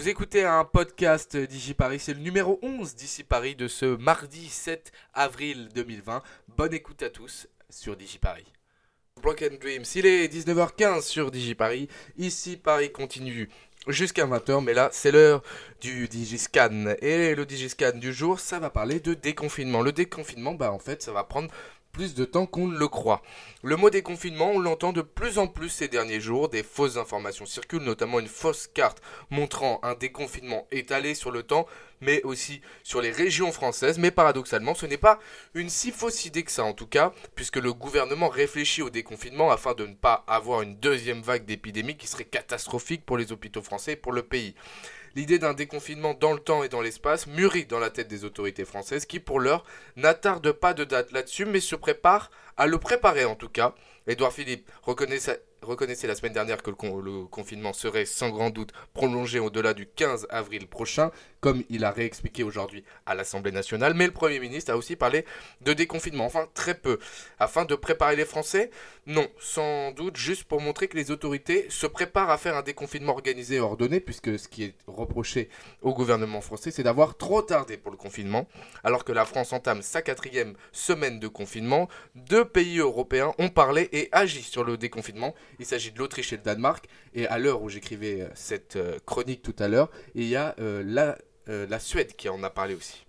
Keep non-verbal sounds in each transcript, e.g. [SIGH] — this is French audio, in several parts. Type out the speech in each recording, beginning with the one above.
Vous écoutez un podcast d'Ici Paris, c'est le numéro 11 d'Ici Paris de ce mardi 7 avril 2020. Bonne écoute à tous sur Digi Paris. Broken Dreams, il est 19h15 sur Digi Paris. Ici Paris continue jusqu'à 20h, mais là c'est l'heure du Digiscan. Et le Digiscan du jour, ça va parler de déconfinement. Le déconfinement, bah en fait, ça va prendre plus de temps qu'on ne le croit. Le mot déconfinement, on l'entend de plus en plus ces derniers jours, des fausses informations circulent, notamment une fausse carte montrant un déconfinement étalé sur le temps, mais aussi sur les régions françaises, mais paradoxalement, ce n'est pas une si fausse idée que ça en tout cas, puisque le gouvernement réfléchit au déconfinement afin de ne pas avoir une deuxième vague d'épidémie qui serait catastrophique pour les hôpitaux français et pour le pays. L'idée d'un déconfinement dans le temps et dans l'espace mûrit dans la tête des autorités françaises qui, pour l'heure, n'attardent pas de date là-dessus, mais se préparent à le préparer en tout cas. Édouard Philippe reconnaissait, la semaine dernière que le, confinement serait sans grand doute prolongé au-delà du 15 avril prochain, comme il a réexpliqué aujourd'hui à l'Assemblée nationale, mais le Premier ministre a aussi parlé de déconfinement, enfin très peu, afin de préparer les Français Non, sans doute juste pour montrer que les autorités se préparent à faire un déconfinement organisé et ordonné, puisque ce qui est reproché au gouvernement français, c'est d'avoir trop tardé pour le confinement, alors que la France entame sa quatrième semaine de confinement. Deux pays européens ont parlé et agi sur le déconfinement. Il s'agit de l'Autriche et le Danemark, et à l'heure où j'écrivais euh, cette euh, chronique tout à l'heure, il y a euh, la Suède qui en a parlé aussi.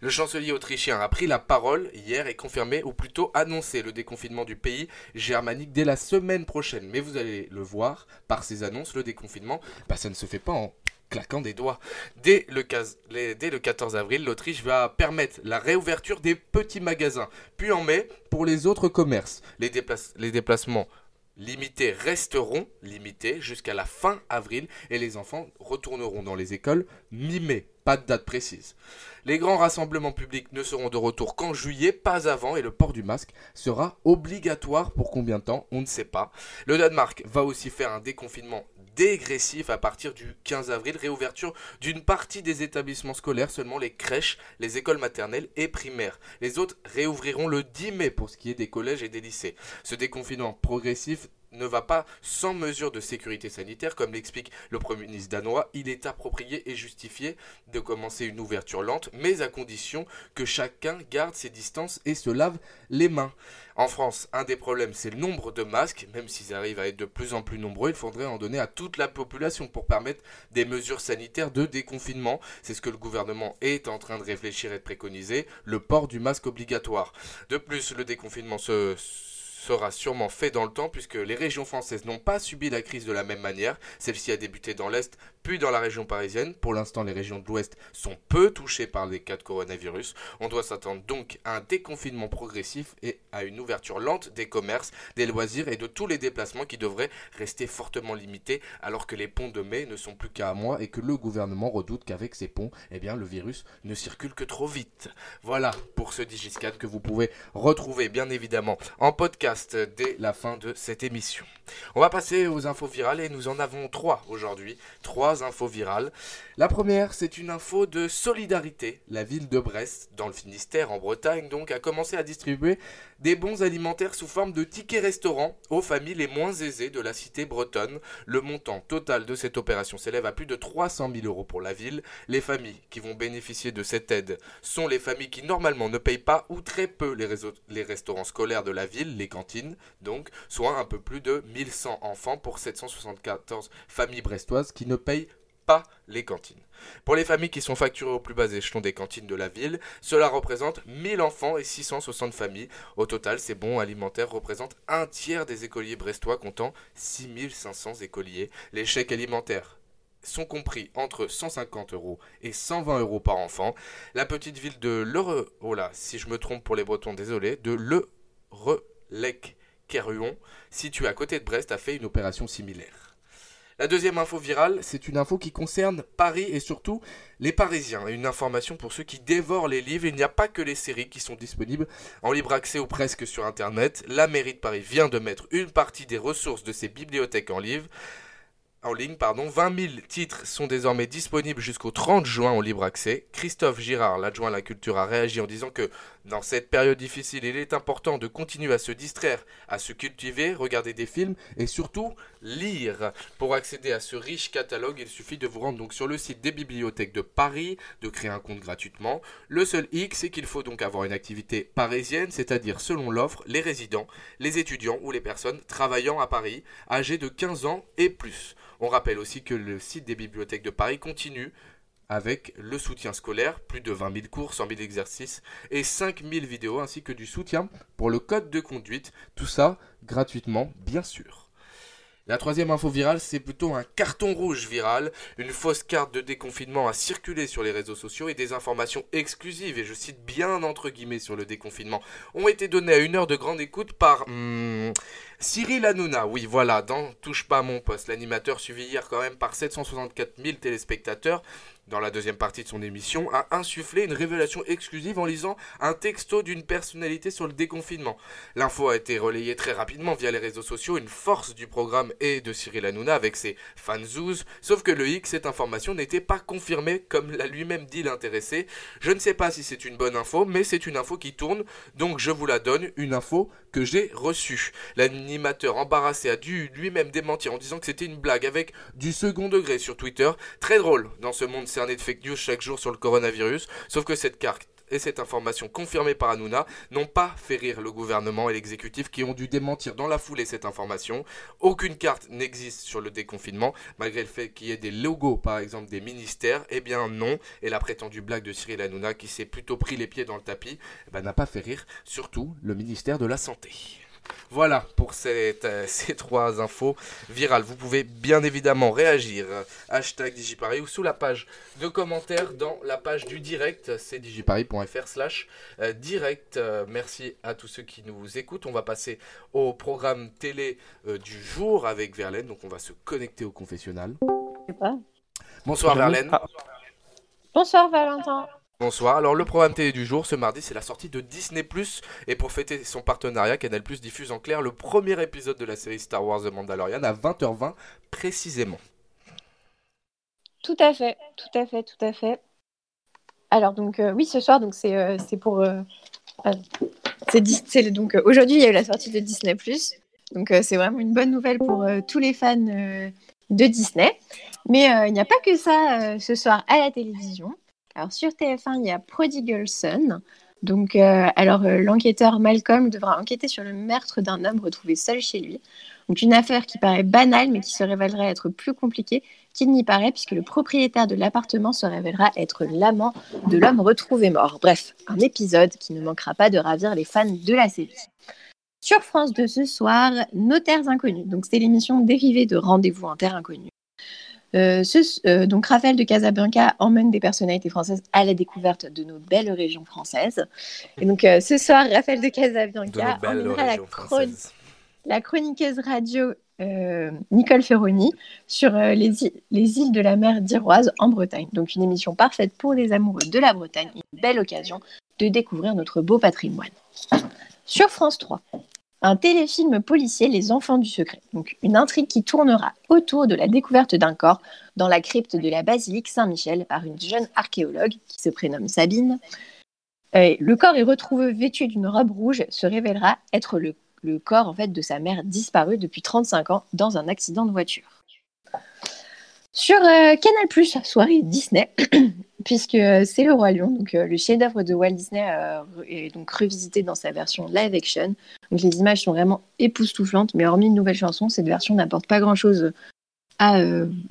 Le chancelier autrichien a pris la parole hier et confirmé, ou plutôt annoncé, le déconfinement du pays germanique dès la semaine prochaine. Mais vous allez le voir, par ces annonces, le déconfinement, bah, ça ne se fait pas en claquant des doigts. Dès le, dès le 14 avril, l'Autriche va permettre la réouverture des petits magasins. Puis en mai, pour les autres commerces, les déplacements limités resteront limités jusqu'à la fin avril et les enfants retourneront dans les écoles mi-mai, pas de date précise. Les grands rassemblements publics ne seront de retour qu'en juillet, pas avant, et le port du masque sera obligatoire pour combien de temps On ne sait pas. Le Danemark va aussi faire un déconfinement dégressif à partir du 15 avril, réouverture d'une partie des établissements scolaires, seulement les crèches, les écoles maternelles et primaires. Les autres réouvriront le 10 mai pour ce qui est des collèges et des lycées. Ce déconfinement progressif ne va pas sans mesure de sécurité sanitaire, comme l'explique le Premier ministre danois. Il est approprié et justifié de commencer une ouverture lente, mais à condition que chacun garde ses distances et se lave les mains. En France, un des problèmes, c'est le nombre de masques. Même s'ils arrivent à être de plus en plus nombreux, il faudrait en donner à toute la population pour permettre des mesures sanitaires de déconfinement. C'est ce que le gouvernement est en train de réfléchir et de préconiser, le port du masque obligatoire. De plus, le déconfinement se sera sûrement fait dans le temps puisque les régions françaises n'ont pas subi la crise de la même manière. Celle-ci a débuté dans l'Est dans la région parisienne. Pour l'instant, les régions de l'Ouest sont peu touchées par les cas de coronavirus. On doit s'attendre donc à un déconfinement progressif et à une ouverture lente des commerces, des loisirs et de tous les déplacements qui devraient rester fortement limités alors que les ponts de mai ne sont plus qu'à un mois et que le gouvernement redoute qu'avec ces ponts, eh bien, le virus ne circule que trop vite. Voilà pour ce Digiscat que vous pouvez retrouver bien évidemment en podcast dès la fin de cette émission. On va passer aux infos virales et nous en avons trois aujourd'hui. Trois infos virales. La première, c'est une info de solidarité. La ville de Brest, dans le Finistère, en Bretagne, donc, a commencé à distribuer des bons alimentaires sous forme de tickets restaurants aux familles les moins aisées de la cité bretonne. Le montant total de cette opération s'élève à plus de 300 000 euros pour la ville. Les familles qui vont bénéficier de cette aide sont les familles qui normalement ne payent pas ou très peu les, restaurants scolaires de la ville, les cantines, donc, soit un peu plus de 1100 enfants pour 774 familles brestoises qui ne payent pas les cantines. Pour les familles qui sont facturées au plus bas échelon des cantines de la ville, cela représente 1000 enfants et 660 familles. Au total, ces bons alimentaires représentent un tiers des écoliers brestois comptant 6500 écoliers. Les chèques alimentaires sont compris entre 150 euros et 120 euros par enfant. La petite ville de Le... Oh là, si je me trompe pour les Bretons, désolé, de Le Relec Keruon, situé à côté de Brest, a fait une opération similaire. La deuxième info virale, c'est une info qui concerne Paris et surtout les Parisiens. Une information pour ceux qui dévorent les livres. Il n'y a pas que les séries qui sont disponibles en libre accès ou presque sur Internet. La mairie de Paris vient de mettre une partie des ressources de ses bibliothèques en livre en ligne, pardon. 20 000 titres sont désormais disponibles jusqu'au 30 juin en libre accès. Christophe Girard, l'adjoint à la culture, a réagi en disant que Dans cette période difficile, il est important de continuer à se distraire, à se cultiver, regarder des films et surtout lire. Pour accéder à ce riche catalogue, il suffit de vous rendre donc sur le site des bibliothèques de Paris, de créer un compte gratuitement. Le seul hic, c'est qu'il faut donc avoir une activité parisienne, c'est-à-dire selon l'offre, les résidents, les étudiants ou les personnes travaillant à Paris, âgés de 15 ans et plus. On rappelle aussi que le site des bibliothèques de Paris continue avec le soutien scolaire, plus de 20 000 cours, 100 000 exercices et 5 000 vidéos, ainsi que du soutien pour le code de conduite. Tout ça gratuitement, bien sûr. La troisième info virale, c'est plutôt un carton rouge viral. Une fausse carte de déconfinement a circulé sur les réseaux sociaux et des informations exclusives, et je cite bien entre guillemets sur le déconfinement, ont été données à une heure de grande écoute par hmm, Cyril Hanouna. Oui, voilà, dans Touche pas à mon poste, l'animateur suivi hier quand même par 764 000 téléspectateurs dans la deuxième partie de son émission, a insufflé une révélation exclusive en lisant un texto d'une personnalité sur le déconfinement. L'info a été relayée très rapidement via les réseaux sociaux, une force du programme est de Cyril Hanouna avec ses fanzouz, sauf que le X, cette information n'était pas confirmée comme l'a lui-même dit l'intéressé. Je ne sais pas si c'est une bonne info, mais c'est une info qui tourne, donc je vous la donne, une info que j'ai reçue. L'animateur embarrassé a dû lui-même démentir en disant que c'était une blague avec du second degré sur Twitter. Très drôle dans ce monde de fake news chaque jour sur le coronavirus, sauf que cette carte et cette information confirmée par Hanouna n'ont pas fait rire le gouvernement et l'exécutif qui ont dû démentir dans la foulée cette information. Aucune carte n'existe sur le déconfinement, malgré le fait qu'il y ait des logos par exemple des ministères. Eh bien non, et la prétendue blague de Cyril Hanouna qui s'est plutôt pris les pieds dans le tapis, eh ben, n'a pas fait rire, surtout le ministère de la Santé. Voilà pour euh, [LAUGHS] ces trois infos virales. Vous pouvez bien évidemment réagir. Hashtag Digiparis ou sous la page de commentaires dans la page du direct. C'est digiparis.fr slash euh, direct. Euh, merci à tous ceux qui nous écoutent. On va passer au programme télé du jour avec Verlaine. Donc on va se connecter au confessionnal. Bonsoir Verlaine. Bonsoir Valentin. Bonsoir. Alors le programme télé du jour ce mardi c'est la sortie de Disney ⁇ et pour fêter son partenariat Canal ⁇ diffuse en clair le premier épisode de la série Star Wars The Mandalorian à 20h20 précisément. Tout à fait, tout à fait, tout à fait. Alors donc euh, oui ce soir donc c'est euh, pour euh, c'est donc aujourd'hui il y a eu la sortie de Disney ⁇ donc c'est vraiment une bonne nouvelle pour tous les fans de Disney. Mais il n'y a pas que ça ce soir à la télévision. Alors sur TF1, il y a Prodigal Son. Donc, euh, alors euh, l'enquêteur Malcolm devra enquêter sur le meurtre d'un homme retrouvé seul chez lui. Donc une affaire qui paraît banale mais qui se révélera être plus compliquée qu'il n'y paraît puisque le propriétaire de l'appartement se révélera être l'amant de l'homme retrouvé mort. Bref, un épisode qui ne manquera pas de ravir les fans de la série. Sur France 2 ce soir, Nos Terres Inconnues. Donc c'est l'émission dérivée de Rendez-vous en Terre Inconnue. Euh, euh, donc Raphaël de Casablanca emmène des personnalités françaises à la découverte de nos belles régions françaises. Et donc euh, ce soir, Raphaël de Casablanca emmènera la, la, chroniqueuse radio Nicole Ferroni sur les, les, îles de la mer d'Iroise en Bretagne. Donc une émission parfaite pour les amoureux de la Bretagne, une belle occasion de découvrir notre beau patrimoine. Sur France 3, un téléfilm policier Les Enfants du Secret. Donc une intrigue qui tournera autour de la découverte d'un corps dans la crypte de la basilique Saint-Michel par une jeune archéologue qui se prénomme Sabine. le corps est retrouvé vêtu d'une robe rouge, se révélera être le, corps en de sa mère disparue depuis 35 ans dans un accident de voiture. Sur euh, Canal+, soirée Disney, [CLEARS THROAT] puisque euh, c'est Le Roi Lion, donc euh, le chef-d'œuvre de Walt Disney est donc revisité dans sa version live action. Donc les images sont vraiment époustouflantes, mais hormis une nouvelle chanson, cette version n'apporte pas grand-chose à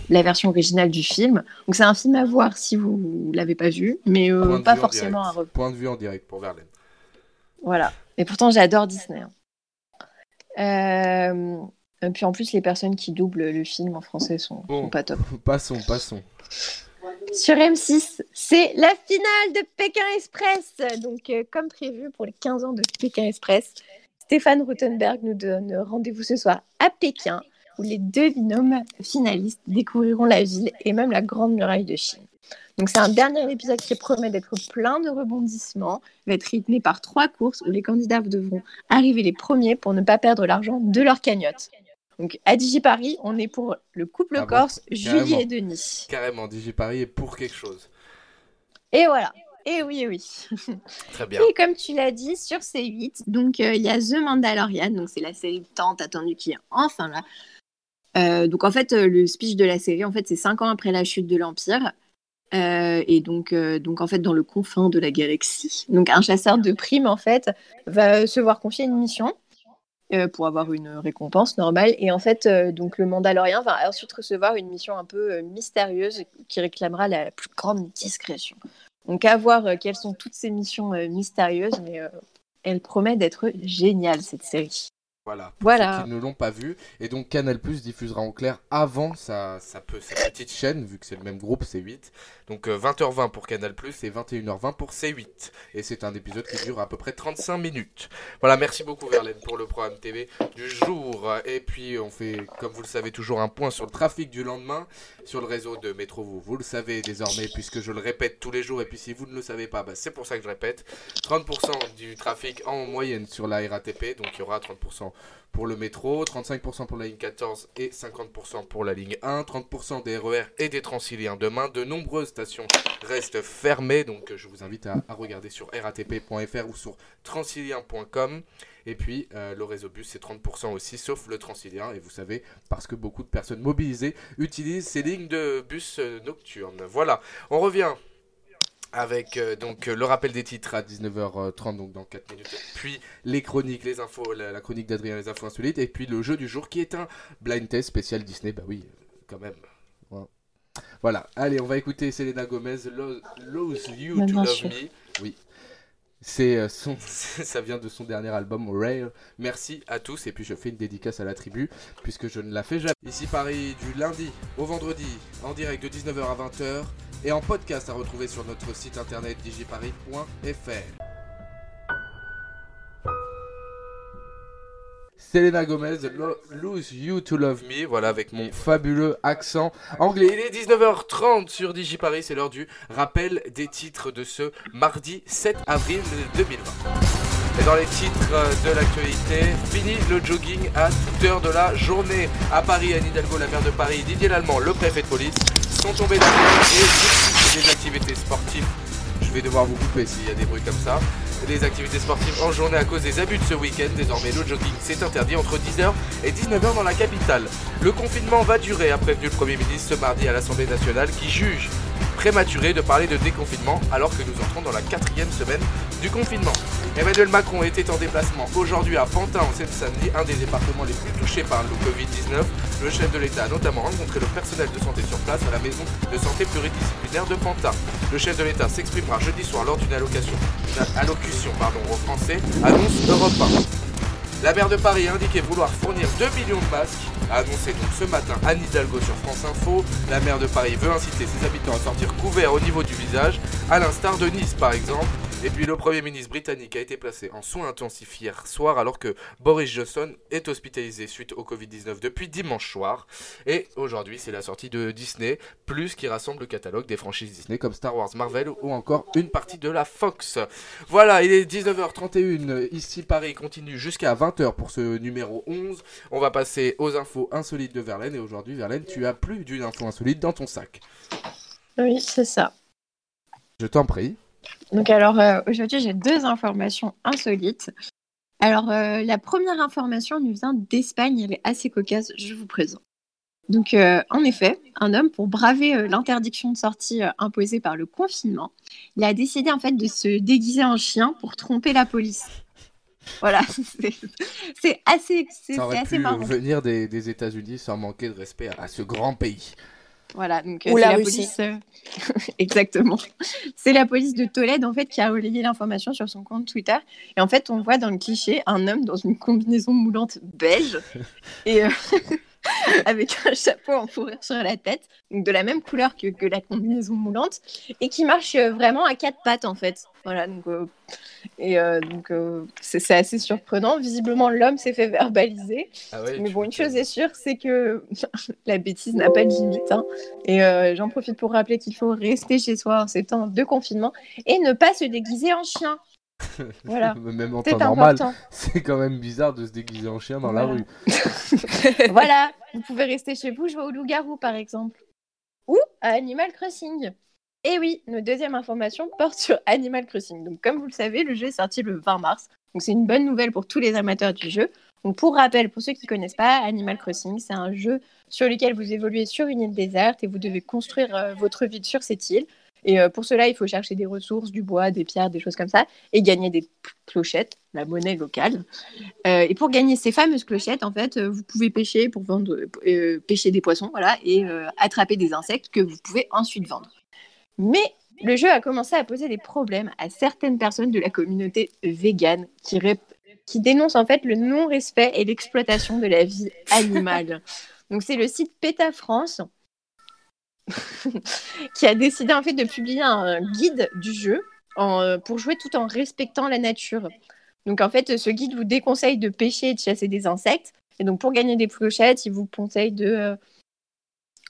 la version originale du film. Donc c'est un film à voir si vous l'avez pas vu, mais pas forcément un Point de vue en direct pour Verlaine. Voilà. Et pourtant j'adore Disney. Hein. Et puis en plus, les personnes qui doublent le film en français sont, sont pas top. [LAUGHS] Passons, passons. Sur M6, c'est la finale de Pékin Express. Donc, euh, comme prévu pour les 15 ans de Pékin Express, Stéphane Rothenberg nous donne rendez-vous ce soir à Pékin, où les deux binômes finalistes découvriront la ville et même la Grande Muraille de Chine. Donc, c'est un dernier épisode qui promet d'être plein de rebondissements. Il va être rythmé par trois courses où les candidats devront arriver les premiers pour ne pas perdre l'argent de leur cagnotte. Donc à DigiParis, on est pour le couple ah corse Julie et Denis. Carrément, DigiParis est pour quelque chose. Et voilà. Et oui, oui. [LAUGHS] Très bien. Et comme tu l'as dit, sur C8, donc euh, il y a The Mandalorian, donc c'est la série tant attendue qui est enfin là. Euh, donc en fait, euh, le speech de la série, en fait, c'est cinq ans après la chute de l'Empire. Euh, et donc, euh, donc en fait, dans le confin de la galaxie. Donc un chasseur de primes, en fait, va se voir confier une mission euh, pour avoir une récompense normale. Et en fait, euh, donc le Mandalorien va ensuite recevoir une mission un peu euh, mystérieuse qui réclamera la plus grande discrétion. Donc à voir quelles sont toutes ces missions mystérieuses, mais elle promet d'être géniale cette série. Voilà. Pour Voilà. ceux qui ne l'ont pas vu. Et donc Canal Plus diffusera en clair avant sa, sa, pe- sa petite chaîne, vu que c'est le même groupe, C8. Donc euh, 20h20 pour Canal Plus et 21h20 pour C8. Et c'est un épisode qui dure à peu près 35 minutes. Voilà, merci beaucoup Verlaine pour le programme TV du jour. Et puis on fait, comme vous le savez, toujours un point sur le trafic du lendemain sur le réseau de Métro. Vous, vous le savez désormais, puisque je le répète tous les jours. Et puis si vous ne le savez pas, bah, c'est pour ça que je répète. 30% du trafic en moyenne sur la RATP. Donc il y aura 30% pour le métro, 35% pour la ligne 14 et 50% pour la ligne 1, 30% des RER et des Transiliens demain. De nombreuses stations restent fermées, donc euh, je vous invite à, à regarder sur ratp.fr ou sur transilien.com. Et puis euh, le réseau bus c'est 30% aussi, sauf le Transilien. Et vous savez, parce que beaucoup de personnes mobilisées utilisent ces lignes de bus euh, nocturnes. Voilà, on revient avec euh, donc euh, le rappel des titres à 19h30 donc dans 4 minutes. Puis les chroniques les infos la, la chronique d'Adrien les infos insolites. Et puis le jeu du jour qui est un blind test spécial Disney. Bah oui euh, quand même. Voilà. voilà. Allez on va écouter Selena Gomez Lo- Lose You to Love sûr. Me. Oui. C'est son [LAUGHS] ça vient de son dernier album Rare. Merci à tous. Et puis je fais une dédicace à la tribu puisque je ne la fais jamais. Ici Paris du lundi au vendredi en direct de 19h à 20h et en podcast à retrouver sur notre site internet digiparis.fr. Selena Gomez, Lo- Lose You to Love Me, voilà avec mon fabuleux accent anglais. Il est 19h30 sur Digiparis, c'est l'heure du rappel des titres de ce mardi 7 avril 2020. Et dans les titres euh, de l'actualité, fini le jogging à toute heure de la journée. À Paris, Anne Hidalgo, la maire de Paris, Didier Lallemand, le préfet de police, sont tombés d'avion et les activités sportives. Je vais devoir vous couper s'il y a des bruits comme ça. Les activités sportives en journée à cause des abus de ce week-end. Désormais, le jogging s'est interdit entre 10h et 19h dans la capitale. Le confinement va durer, a prévenu le Premier ministre ce mardi à l'Assemblée nationale qui juge prématuré de parler de déconfinement alors que nous entrons dans la quatrième semaine du confinement. Emmanuel Macron était en déplacement aujourd'hui à Pantin en Seine-Saint-Denis, un des départements les plus touchés par le Covid-19. Le chef de l'État a notamment rencontré le personnel de santé sur place à la maison de santé pluridisciplinaire de Pantin. Le chef de l'État s'exprimera jeudi soir lors d'une allocution pardon, aux Français, annonce Europe 1. La maire de Paris a indiqué vouloir fournir 2 millions de masques, a annoncé donc ce matin Anne Hidalgo sur France Info. La maire de Paris veut inciter ses habitants à sortir couverts au niveau du visage, à l'instar de Nice par exemple. Et puis le Premier ministre britannique a été placé en soins intensifs hier soir alors que Boris Johnson est hospitalisé suite au Covid-19 depuis dimanche soir. Et aujourd'hui c'est la sortie de Disney, plus qui rassemble le catalogue des franchises Disney comme Star Wars, Marvel ou encore une partie de la Fox. Voilà, il est 19h31, ici Paris continue jusqu'à 20h pour ce numéro 11. On va passer aux infos insolites de Verlaine et aujourd'hui Verlaine, tu as plus d'une info insolite dans ton sac. Oui, c'est ça. Je t'en prie. Donc alors euh, aujourd'hui j'ai deux informations insolites. Alors euh, la première information nous vient d'Espagne, elle est assez cocasse, je vous présente. Donc euh, en effet, un homme pour braver euh, l'interdiction de sortie euh, imposée par le confinement, il a décidé en fait de se déguiser en chien pour tromper la police. Voilà, [LAUGHS] c'est c'est assez, c'est Ça c'est aurait assez pu marrant. venir des, des États-Unis sans manquer de respect à, à ce grand pays. Voilà, donc euh, Ou c'est la police. euh, [LAUGHS] Exactement. C'est la police de Tolède en fait qui a relayé l'information sur son compte Twitter. Et en fait, on voit dans le cliché un homme dans une combinaison moulante beige [LAUGHS] et euh, [LAUGHS] avec un chapeau en fourrure sur la tête, donc de la même couleur que, que la combinaison moulante, et qui marche euh, vraiment à quatre pattes en fait. Voilà, donc euh, et euh, donc euh, c'est assez surprenant. Visiblement, l'homme s'est fait verbaliser. Ah ouais, Mais bon, une chose est sûre, c'est que [LAUGHS] la bêtise n'a pas de limite. hein. Et j'en profite pour rappeler qu'il faut rester chez soi en ces temps de confinement et ne pas se déguiser en chien. Voilà. [LAUGHS] Même en C'est temps normal, c'est quand même bizarre de se déguiser en chien dans la rue. [LAUGHS] voilà, vous pouvez rester chez vous, jouer au loup-garou par exemple. Ou à Animal Crossing. Et oui, notre deuxième information porte sur Animal Crossing. Donc, comme vous le savez, le jeu est sorti le 20 mars. Donc, c'est une bonne nouvelle pour tous les amateurs du jeu. Donc, pour rappel, pour ceux qui ne connaissent pas, Animal Crossing, c'est un jeu sur lequel vous évoluez sur une île déserte et vous devez construire euh, votre ville sur cette île. Et euh, pour cela, il faut chercher des ressources, du bois, des pierres, des choses comme ça, et gagner des clochettes, la monnaie locale. Euh, et pour gagner ces fameuses clochettes, en fait, vous pouvez pêcher pour vendre, pêcher des poissons, voilà, et attraper des insectes que vous pouvez ensuite vendre. Mais le jeu a commencé à poser des problèmes à certaines personnes de la communauté végane qui, qui dénoncent en fait le non-respect et l'exploitation de la vie animale. [LAUGHS] Donc c'est le site PETA France [LAUGHS] qui a décidé en fait de publier un guide du jeu pour jouer tout en respectant la nature. Donc en fait, ce guide vous déconseille de pêcher et de chasser des insectes. Et donc pour gagner des clochettes, il vous conseille de euh,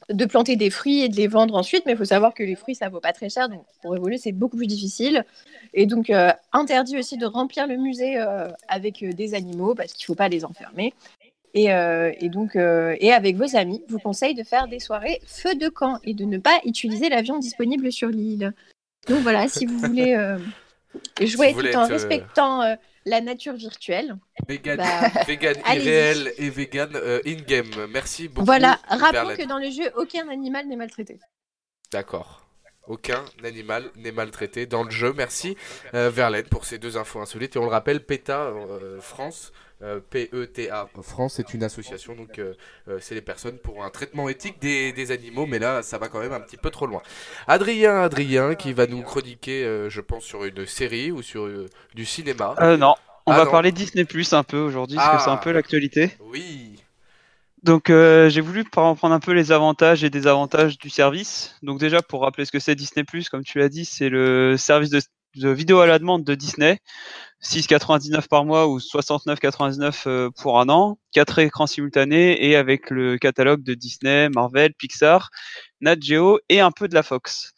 de planter des fruits et de les vendre ensuite, mais il faut savoir que les fruits, ça vaut pas très cher, donc pour évoluer, c'est beaucoup plus difficile. Et donc, euh, interdit aussi de remplir le musée euh, avec euh, des animaux, parce qu'il faut pas les enfermer. Et, et donc, et avec vos amis, vous conseille de faire des soirées feu de camp et de ne pas utiliser l'avion disponible sur l'île. Donc voilà, si vous voulez [LAUGHS] jouer tout en respectant la nature virtuelle. Vegan, bah, [LAUGHS] irréel et vegan euh, in-game. Merci beaucoup. Voilà, rappelons que dans le jeu, aucun animal n'est maltraité. D'accord. Aucun animal n'est maltraité dans le jeu. Merci euh, Verlaine pour ces deux infos insolites. Et on le rappelle, PETA euh, France, P-E-T-A France est une association. Donc c'est les personnes pour un traitement éthique des, des, animaux. Mais là, ça va quand même un petit peu trop loin. Adrien, Adrien qui va nous chroniquer, je pense, sur une série ou sur du cinéma. non, on ah va parler Disney Plus un peu aujourd'hui, parce que c'est un ah. peu l'actualité. Oui. Donc euh, j'ai voulu prendre un peu les avantages et désavantages du service. Donc déjà pour rappeler ce que c'est Disney comme tu l'as dit, c'est le service de, vidéo à la demande de Disney, 6,99 par mois ou 69,99 euh, pour un an, quatre écrans simultanés et avec le catalogue de Disney, Marvel, Pixar, Nat Geo et un peu de la Fox.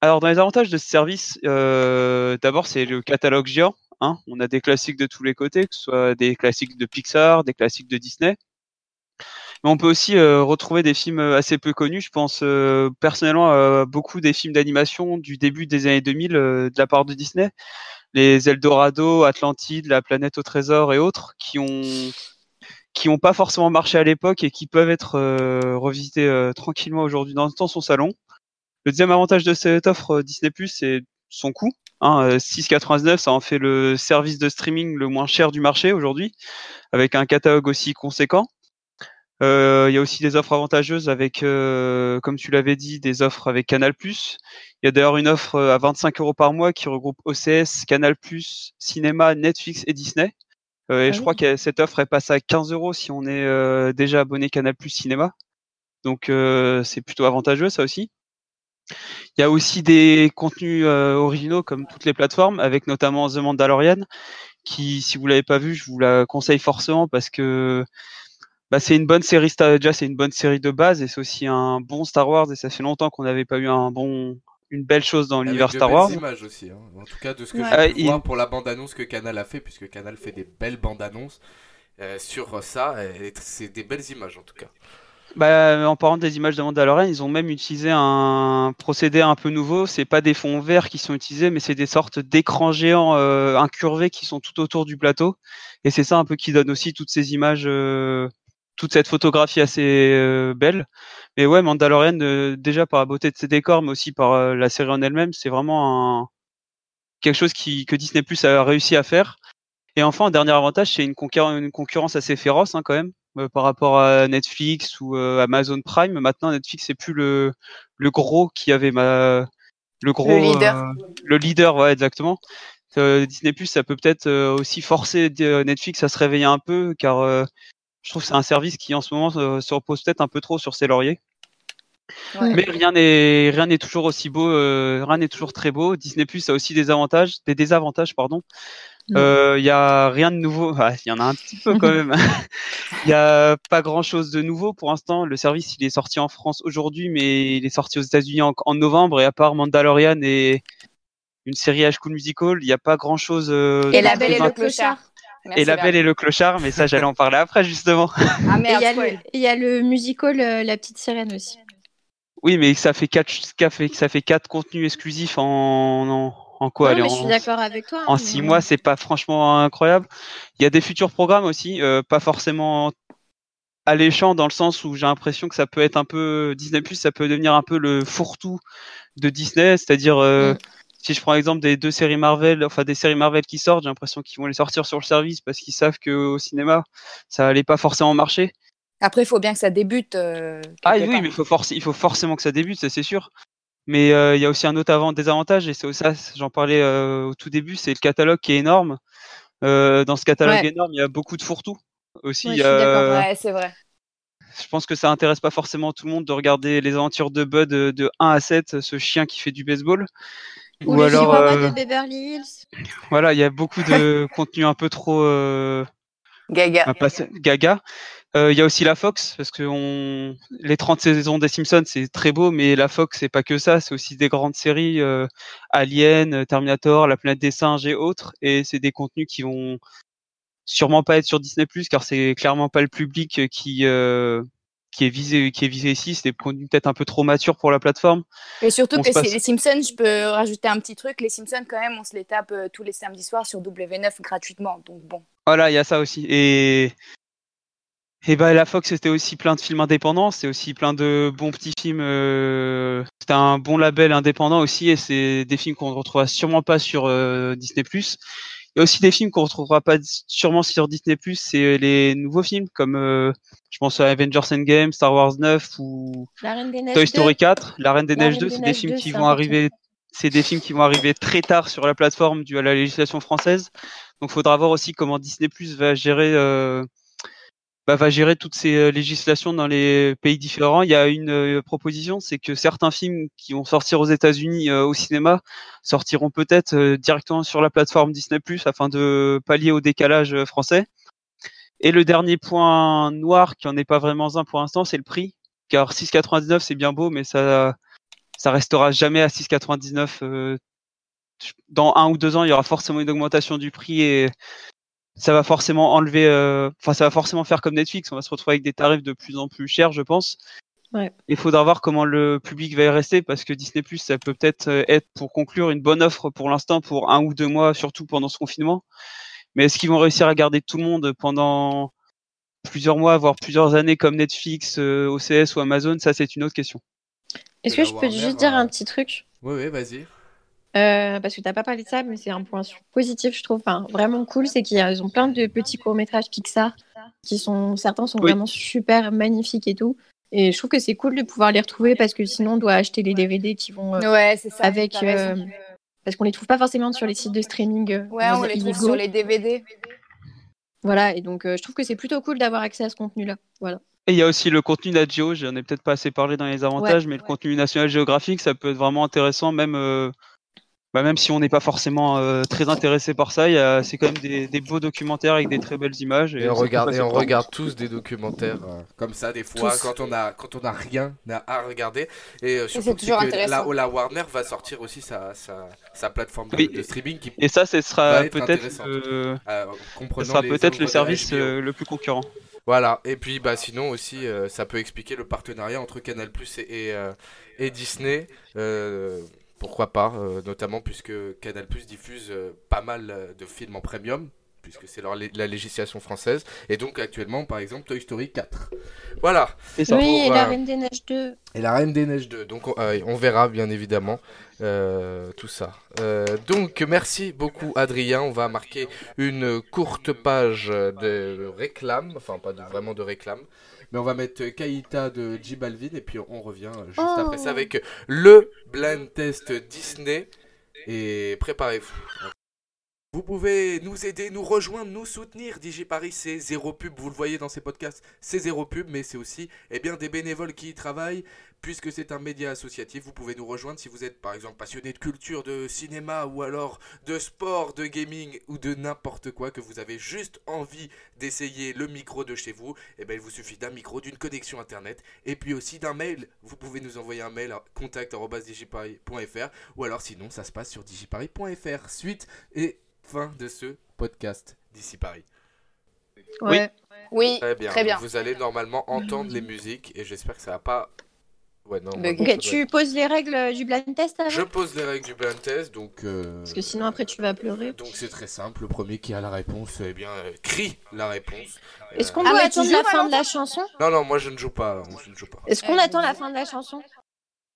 Alors dans les avantages de ce service, euh, d'abord c'est le catalogue géant Hein. on a des classiques de tous les côtés, que ce soit des classiques de Pixar, des classiques de Disney. Mais on peut aussi euh, retrouver des films euh, assez peu connus. Je pense euh, personnellement beaucoup des films d'animation du début des années 2000 de la part de Disney. Les Eldorado, Atlantide, La planète au trésor et autres qui ont qui n'ont pas forcément marché à l'époque et qui peuvent être revisités tranquillement aujourd'hui dans, son salon. Le deuxième avantage de cette offre Disney+, c'est son coût. 6,99, hein, ça en fait le service de streaming le moins cher du marché aujourd'hui, avec un catalogue aussi conséquent. Euh, il y a aussi des offres avantageuses avec, euh, comme tu l'avais dit, des offres avec Canal+. Il y a d'ailleurs une offre à 25 euros par mois qui regroupe OCS, Canal+, Cinéma, Netflix et Disney. Euh, et ah je crois que cette offre est passée à 15 euros si on est déjà abonné Canal+, Cinéma. Donc c'est plutôt avantageux ça aussi. Il y a aussi des contenus euh, originaux comme toutes les plateformes, avec notamment The Mandalorian, qui, si vous l'avez pas vu, je vous la conseille forcément parce que bah, c'est une bonne série. Déjà, c'est une bonne série de base et c'est aussi un bon Star Wars. Et ça fait longtemps qu'on n'avait pas eu un bon, une belle chose dans l'univers Star Wars. images aussi, hein. en tout cas de ce que j'ai pu voir pour la bande annonce que Canal a fait, puisque Canal fait des belles bandes annonces euh, sur ça. C'est des belles images en tout cas. Bah, en parlant des images de Mandalorian, ils ont même utilisé un procédé un peu nouveau. C'est pas des fonds verts qui sont utilisés, mais c'est des sortes d'écrans géants euh, incurvés qui sont tout autour du plateau. Et c'est ça un peu qui donne aussi toutes ces images, euh, toute cette photographie assez euh, belle. Mais ouais, Mandalorian, euh, déjà par la beauté de ses décors, mais aussi par la série en elle-même, c'est vraiment un... quelque chose qui, que Disney Plus a réussi à faire. Et enfin, un dernier avantage, c'est une, une, concurrence assez féroce hein, quand même euh, par rapport à Netflix ou euh, Amazon Prime. Maintenant, Netflix c'est plus le, le gros qui avait ma le gros le leader. Euh, le leader, ouais, exactement. Disney Plus, ça peut peut-être aussi forcer Netflix à se réveiller un peu, car je trouve que c'est un service qui en ce moment se repose peut-être un peu trop sur ses lauriers. Mais rien n'est rien n'est toujours aussi beau, rien n'est toujours très beau. Disney Plus a aussi des avantages, des désavantages, pardon. Il euh, y a rien de nouveau. Il y en a un petit peu quand même. Il [LAUGHS] [LAUGHS] y a pas grand chose de nouveau pour l'instant. Le service, il est sorti en France aujourd'hui, mais il est sorti aux États-Unis en, novembre. Et à part Mandalorian et une série H School Musical, il n'y a pas grand chose. Euh, et La Belle et le Clochard. Et La Belle et le Clochard, mais ça, j'allais en parler après justement. [LAUGHS] Ah, il y, a le musical euh, La Petite Sirène aussi. Oui, mais ça fait quatre, ça fait, ça fait quatre contenus exclusifs en, en, en quoi Non, allez, mais je en- suis d'accord avec toi. En six mois, c'est pas franchement incroyable. Il y a des futurs programmes aussi, euh, pas forcément alléchants dans le sens où j'ai l'impression que ça peut être un peu Disney Plus, ça peut devenir un peu le fourre-tout de Disney, c'est-à-dire euh, Mm. Si je prends l'exemple des deux séries Marvel, enfin des séries Marvel qui sortent, j'ai l'impression qu'ils vont les sortir sur le service parce qu'ils savent qu'au cinéma ça allait pas forcément marcher. Après, il faut bien que ça débute. euh, Ah oui, mais il faut, forc- il faut forcément que ça débute, ça c'est sûr. Mais euh, il y a aussi un autre avant désavantage, et c'est ça, j'en parlais euh, au tout début, c'est le catalogue qui est énorme. Dans ce catalogue Ouais. énorme, il y a beaucoup de fourre-tout aussi. Ouais, c'est vrai. je pense que ça intéresse pas forcément tout le monde de regarder les aventures de Bud de, de 1 à 7, ce chien qui fait du baseball. Ou, Ou les alors, euh, de Beverly Hills. Voilà, il y a beaucoup de [LAUGHS] contenu un peu trop euh, Gaga. gaga. Euh, Il y a aussi la Fox, parce que on... les 30 saisons des Simpsons, c'est très beau, mais la Fox, c'est pas que ça, c'est aussi des grandes séries, euh, Alien, euh, Terminator, La planète des singes et autres, et c'est des contenus qui vont sûrement pas être sur Disney+, car c'est clairement pas le public qui... euh, qui est visé qui est visé ici c'est des contenus peut-être un peu trop matures pour la plateforme Et surtout on que se passe- les Simpsons, je peux rajouter un petit truc. Les Simpsons, quand même, on se les tape euh, tous les samedis soirs sur W9 gratuitement. Donc bon. Voilà, il y a ça aussi. Et et bah la Fox c'était aussi plein de films indépendants, c'est aussi plein de bons petits films. Euh... C'était un bon label indépendant aussi, et c'est des films qu'on ne retrouvera sûrement pas sur euh, Disney+. Il y a aussi des films qu'on retrouvera pas sûrement sur Disney+. C'est les nouveaux films comme euh, je pense à Avengers Endgame, Star Wars 9 ou. Toy 2. Story 4, La Reine des Neiges Reine 2, des c'est des films 2, qui vont arriver. C'est des films qui vont arriver très tard sur la plateforme dû à la législation française. Donc, faudra voir aussi comment Disney Plus va gérer, euh, bah, va gérer toutes ces euh, législations dans les pays différents. Il y a une euh, proposition, c'est que certains films qui vont sortir aux États-Unis euh, au cinéma sortiront peut-être directement sur la plateforme Disney afin de pallier au décalage français. Et le dernier point noir, qui en est pas vraiment un pour l'instant, c'est le prix. Car 6,99 c'est bien beau, mais ça ça restera jamais à 6,99. euh, dans un ou deux ans, il y aura forcément une augmentation du prix et ça va forcément enlever, euh, enfin ça va forcément faire comme Netflix. On va se retrouver avec des tarifs de plus en plus chers, je pense. Ouais. Il faudra voir comment le public va y rester parce que Disney Plus, ça peut peut-être euh, être pour conclure une bonne offre pour l'instant pour un ou deux mois, surtout pendant ce confinement. Mais est-ce qu'ils vont réussir à garder tout le monde pendant plusieurs mois, voire plusieurs années comme Netflix, euh, OCS ou Amazon? Ça, c'est une autre question. Est-ce que je peux Warner, juste dire un petit truc? Oui, oui, vas-y. Euh, parce que t'as pas parlé de ça, mais c'est un point positif, je trouve. Enfin, vraiment cool, c'est qu'ils ont plein de petits courts métrages Pixar qui sont certains sont Oui. vraiment super magnifiques et tout. Et je trouve que c'est cool de pouvoir les retrouver parce que sinon on doit acheter les DVD qui vont euh, Ouais, c'est ça. avec euh, parce qu'on les trouve pas forcément sur les sites de streaming. Ouais, on les trouve illégaux. sur les DVD. Voilà, et donc euh, je trouve que c'est plutôt cool d'avoir accès à ce contenu-là. Voilà. Et il y a aussi le contenu Nat Geo, j'en ai peut-être pas assez parlé dans les avantages, mais le contenu National Geographic, ça peut être vraiment intéressant, même, euh, bah, même si on n'est pas forcément euh, très intéressé par ça, il y a- c'est quand même des, des beaux documentaires avec des très belles images. Et on regarde, peut et on passer par- regarde tous des documentaires euh, comme ça des fois Tous. quand on a quand on a rien à, regarder et euh, surtout c'est que la, Warner va sortir aussi sa, sa, sa plateforme de, Oui. de streaming qui Et ça, ce sera être peut-être intéressant. le, euh, ce comprenant sera les peut-être offres le service euh, le plus concurrent. Voilà, et puis bah sinon aussi euh, ça peut expliquer le partenariat entre Canal Plus et, et, euh, et Disney. Euh, pourquoi pas, euh, notamment puisque Canal Plus diffuse euh, pas mal euh, de films en premium, puisque c'est leur la législation française. Et donc actuellement par exemple Toy Story 4. Voilà. Oui, et la euh, Reine des Neiges 2. Et la Reine des Neiges 2. Donc on, euh, on verra bien évidemment euh, tout ça. Euh, donc merci beaucoup Adrien. On va marquer une courte page de réclame. Enfin pas de- vraiment de réclame. Mais on va mettre Kaïta de J Balvin et puis on revient juste Oh. après ça avec le blind test Disney. Et préparez-vous. Vous pouvez nous aider, nous rejoindre, nous soutenir. DigiParis, c'est zéro pub, vous le voyez dans ces podcasts, c'est zéro pub, mais c'est aussi eh bien, des bénévoles qui y travaillent. Puisque c'est un média associatif, vous pouvez nous rejoindre si vous êtes par exemple passionné de culture, de cinéma ou alors de sport, de gaming ou de n'importe quoi, que vous avez juste envie d'essayer le micro de chez vous. Et bien il vous suffit d'un micro, d'une connexion internet et puis aussi d'un mail. Vous pouvez nous envoyer un mail à contact.digiparis.fr ou alors sinon ça se passe sur digiparis.fr. Suite et fin de ce podcast d'ici Paris. Ouais. Oui, Très bien. très bien. Vous allez normalement entendre les musiques et j'espère que ça va pas Ouais, non. Moi, tu poses les règles du blind test avant Je pose les règles du blind test, donc. euh, Parce que sinon après tu vas pleurer. Donc c'est très simple, le premier qui a la réponse, eh bien, euh, crie la réponse. Est-ce Euh, qu'on Ah, doit tu attendre la fin de la chanson? Non, non, moi je ne joue pas, moi, je ne joue pas. Est-ce qu'on attend la fin de la chanson?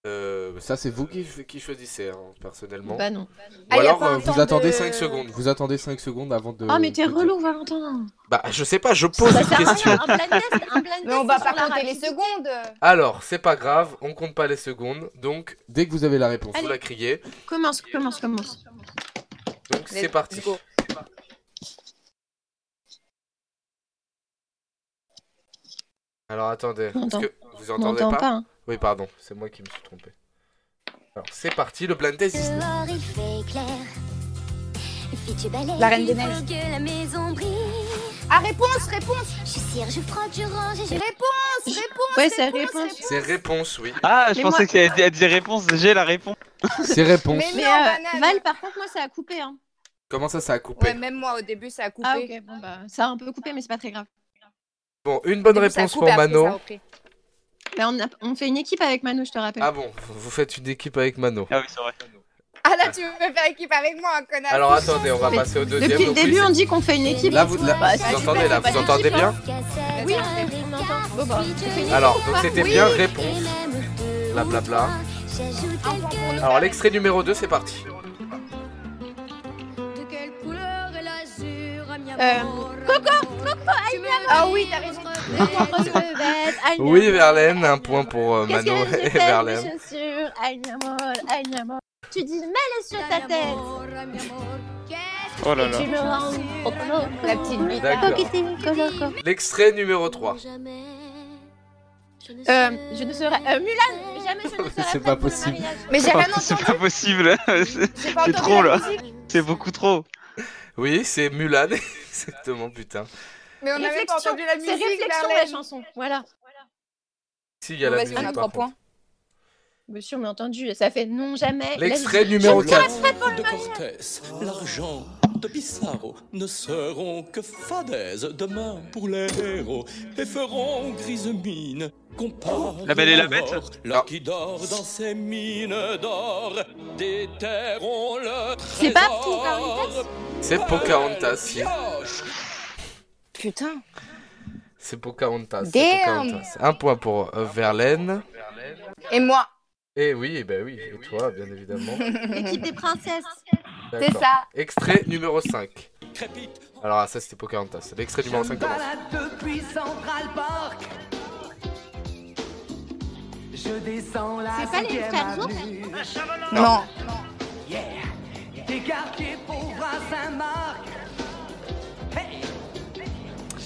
Euh, ça c'est vous qui, qui choisissez, hein, personnellement. Bah non. Ou Ah, alors euh, vous attendez de- 5 secondes, vous attendez 5 secondes avant de... Ah mais t'es de dire. relou Valentin Bah je sais pas, je pose Ça une question. un blind test, un blind Mais test, on va pas compter les secondes. Alors, c'est pas grave, on compte pas les secondes, donc dès que vous avez la réponse, vous Allez. la criez. Commence, commence, commence. Donc c'est parti. go. Alors attendez, est-ce que vous entendez pas, pas. hein. Oui pardon, c'est moi qui me suis trompé. Alors c'est parti, le blind test Disney. Dehors il fait clair. Puis tu balayes, La Reine des Neiges. que. Ah, réponse, réponse, Je cire, je frotte, je range et je réponse, réponse. Ouais, c'est réponse, réponse. C'est réponse, oui. Ah, je Mais pensais qu'elle elle disait réponse. J'ai la réponse. [LAUGHS] C'est réponse. Mais Mais non, euh. Val, par contre, moi ça a coupé. Hein. Comment ça, ça a coupé Ouais, même moi au début ça a coupé. Ah ok, bon bah ça a un peu coupé, mais c'est pas très grave. Bon, une bonne réponse pour Mano. Bah, on, a- on fait une équipe avec Manu, je te rappelle. Ah bon, vous faites une équipe avec Mano. Ah oui, c'est vrai. Ah là, tu veux me faire équipe avec moi, connard. Alors attendez, on va passer au deuxième. Depuis le oui, début, on dit qu'on fait une équipe. Là, vous, là, Bah, vous c'est entendez, là, vous entendez bien. Oui, on entend. Bon, bah, Alors, donc c'était Oui. bien réponse. Pour nous. Alors l'extrait numéro 2, c'est parti. De Euh, amour Ah oui, t'as raison. Oui, Verlaine, un point pour euh, Mano et Verlaine. Tu dis mets-les sur ta tête. Oh là Et là. tu me rends La petite bite. L'extrait numéro 3. Euh, je ne serai. Euh, Mulan Jamais je ne [LAUGHS] serai C'est pas pour le possible. mariage. Mais j'ai rien [LAUGHS] C'est entendu. pas possible. C'est- pas c'est entendu trop, là. C'est beaucoup trop. Oui, c'est Mulan. [LAUGHS] Exactement, putain. Mais on n'a même pas entendu la C'est musique. réflexion la Verlaine. chanson. Voilà. Si, il y a Bon, la musique on a trois points. Monsieur, mais entendu, ça fait non jamais. L'extrait La numéro Je ne serai 4. prête pour le de mariage. Cortés, l'argent de Pissarro ne seront que fadaises demain pour les héros et feront grise mine. compare La Belle et la Bête mort, Là qui dort dans ses mines d'or, déterrons le C'est pas. Pocahontas C'est Pocahontas, si. Putain. C'est Pocahontas. c'est. Pocahontas. Un point pour euh, Verlaine. Et moi. Et oui, ben oui, et toi, bien évidemment. [LAUGHS] L'équipe des princesses. C'est ça. Extrait numéro 5. Crépite Alors, ça c'était Pocahontas. L'extrait numéro 5 commence. C'est pas les frères ours avenue. Non. Yeah. Des quartiers pauvres à Saint-Marc.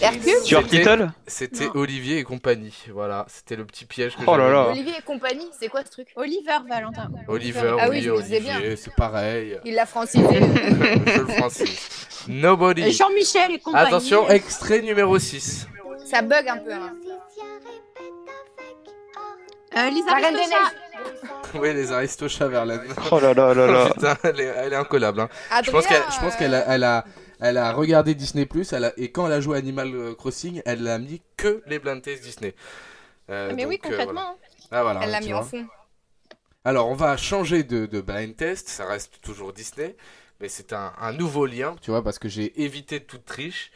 Hercule Stuart C'était- Little C'était Non. Olivier et compagnie. Voilà, c'était le petit piège que Oh là. Olivier et compagnie, c'est quoi ce truc? Oliver Valentin. Oliver, Ah oui, je Olivier, c'est pareil. Il l'a francisé. [LAUGHS] Je le francise. Nobody. Jean-Michel et compagnie. Attention, extrait numéro 6. ça bug un peu. Hein. Euh, Lisa La Reine des Aristocha. Neiges. Oui, les Aristochats Verlaine. Oh là là là là. [LAUGHS] Putain, elle est, elle est incollable. hein. Je pense Adrien, qu'elle je pense qu'elle a, elle a, elle a regardé Disney Plus elle a, et quand elle a joué Animal Crossing, elle a mis que les blind tests Disney. Euh, Mais oui, euh, voilà. concrètement. Ah, voilà, Elle l'a mis vois. en fond. Alors, on va changer de, de blind test. Ça reste toujours Disney, mais c'est un, un nouveau lien, tu vois, parce que j'ai évité toute triche.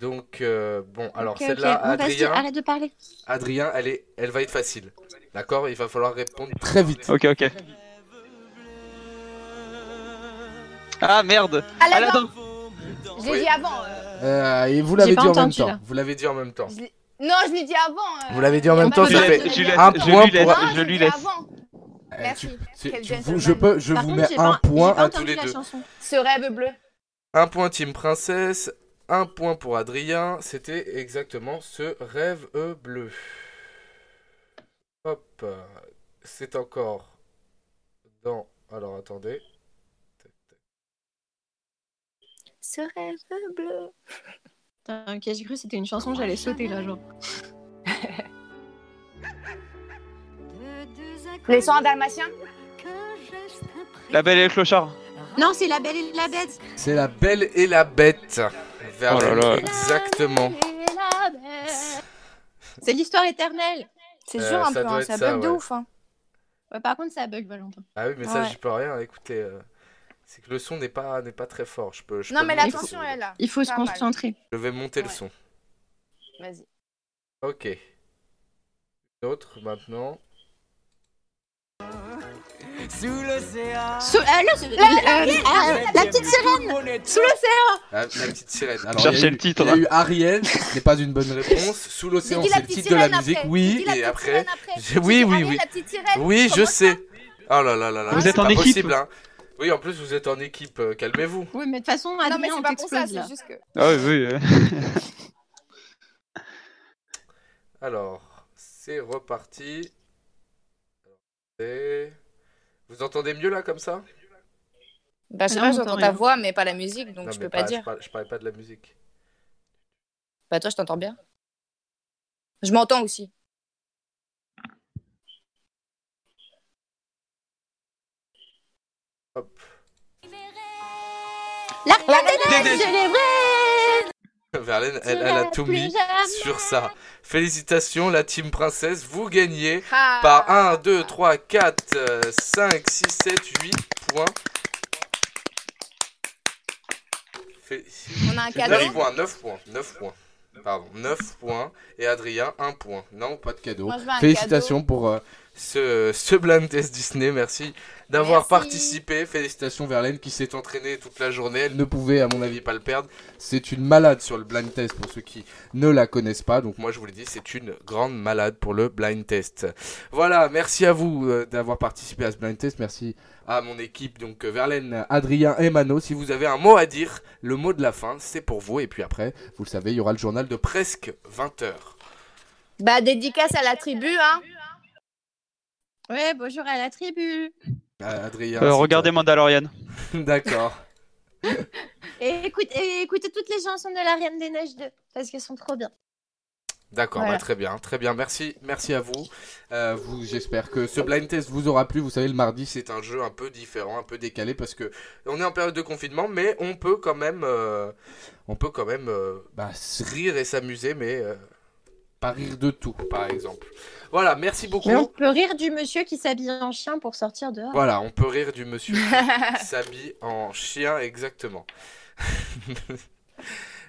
Donc, euh, bon, alors celle-là, Adrien, arrête de parler. Adrien, elle, est, elle va être facile. D'accord? Il va falloir répondre très vite. Ok, ok. Ah merde Aladdin. Aladdin Je l'ai Oui. dit avant. euh. Euh, et vous l'avez dit en même temps. Vous l'avez dit en même temps. Non, je l'ai dit avant. euh. Vous l'avez dit en même temps, ça fait un point lui laisse, pour- je lui laisse. Merci. je peux, je Par vous contre, mets un point pas à tous les la deux. chanson. Ce rêve bleu. Un point Team Princesse, un point pour Adrien. C'était exactement ce rêve bleu. Hop, c'est encore dans. Alors attendez. Ce rêve bleu. Putain, ok, j'ai cru que c'était une chanson, j'allais sauter là, genre. Les sons dalmatiens La Belle et le Clochard. Non, c'est La Belle et la Bête. C'est la Belle et la Bête. Oh là là. exactement. C'est l'histoire éternelle. C'est Euh, dur un ça peu, hein, ça ça, bug de ouf. Hein. Ouais, par contre, ça bug, Valentin. Ah oui, mais ça, Ouais. j'y peux rien. Écoutez, euh, c'est que le son n'est pas, n'est pas très fort. Je peux, je Non, peux mais l'attention est là. Il faut se mal. concentrer. Je vais monter le son. Vas-y. Ok. Une autre maintenant. Sous l'océan. Sous- euh, le- le- la petite sirène Sous l'océan La, la petite sirène. Alors, Cherchez il y a eu- le titre, Il y a eu Ariel, ce n'est pas une bonne réponse. Sous l'océan, c'est la le petite titre de la musique. après. Oui, et après. Oui, oui, Ariel, oui. la petite sirène. Oui, je sais. Oh là là là là. Vous êtes en équipe. possible, hein. Oui, en plus, vous êtes en équipe. euh, Calmez-vous. Oui, mais de toute façon, Non, mais on pas pour ça, t'explose là. c'est juste que. Ah oui, oui. [LAUGHS] Alors, c'est reparti. Et... Vous entendez mieux là comme ça? Bah, je sais pas, j'entends entend ta voix, mais pas la musique, donc Non, je peux pas Je dire. parlais, je parlais pas de la musique. Bah, toi, je t'entends bien. Je m'entends aussi. Hop. L'arc Des neiges. Verlaine, elle, elle a tout mis sur ça. Félicitations, la team princesse. Vous gagnez Ah. par 1, 2, 3, 4, 5, 6, 7, 8 points. Fé- On a un 9 cadeau. points, 9 points, 9 points. Pardon, 9 points. Et Adrien, 1 point. Non, pas de cadeau. Moi, Félicitations pour euh, ce, ce blind test Disney. Merci d'avoir participé. Félicitations Verlaine qui s'est entraînée toute la journée. Elle ne pouvait, à mon avis, pas le perdre. C'est une malade sur le blind test pour ceux qui ne la connaissent pas. Donc moi, je vous l'ai dit, c'est une grande malade pour le blind test. Voilà, merci à vous euh, d'avoir participé à ce blind test. Merci à mon équipe, donc euh, Verlaine, Adrien et Mano. Si vous avez un mot à dire, le mot de la fin, c'est pour vous. Et puis après, vous le savez, il y aura le journal de presque 20 heures. Bah, dédicace à la tribu, hein. Ouais, bonjour à la tribu. Euh, Adrien. Euh, regardez Mandalorian. [LAUGHS] D'accord. [LAUGHS] Et, écoute, et écoutez toutes les chansons de la Reine des Neiges 2, parce qu'elles sont trop bien. D'accord, Voilà. bah, très bien, très bien. Merci, merci à vous. Euh, vous, j'espère que ce blind test vous aura plu. Vous savez, le mardi, c'est un jeu un peu différent, un peu décalé parce que on est en période de confinement, mais on peut quand même, euh, on peut quand même euh, bah, rire et s'amuser, mais euh, pas rire de tout, par exemple. Voilà, merci beaucoup. Mais on peut rire du monsieur qui s'habille en chien pour sortir dehors. Voilà, on peut rire du monsieur qui [LAUGHS] s'habille en chien, exactement. [LAUGHS]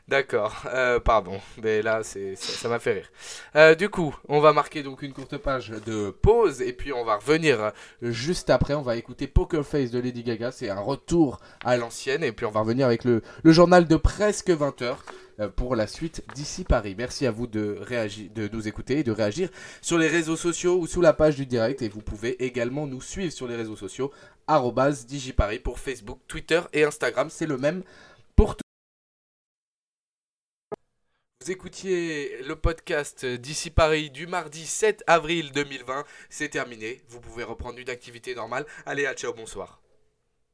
D'accord, euh, pardon, mais là ça m'a fait rire. Euh, du coup, on va marquer donc une courte page de pause et puis on va revenir juste après. On va écouter Poker Face de Lady Gaga, c'est un retour à l'ancienne et puis on va revenir avec le, journal de presque 20 heures euh, pour la suite d'ici Paris. Merci à vous de réagir, de nous écouter et de réagir sur les réseaux sociaux ou sous la page du direct et vous pouvez également nous suivre sur les réseaux sociaux digiparis pour Facebook, Twitter et Instagram, c'est le même pour tout. Vous écoutiez le podcast d'ici Paris du mardi 7 avril 2020, c'est terminé, vous pouvez reprendre une activité normale. Allez, à ciao, bonsoir.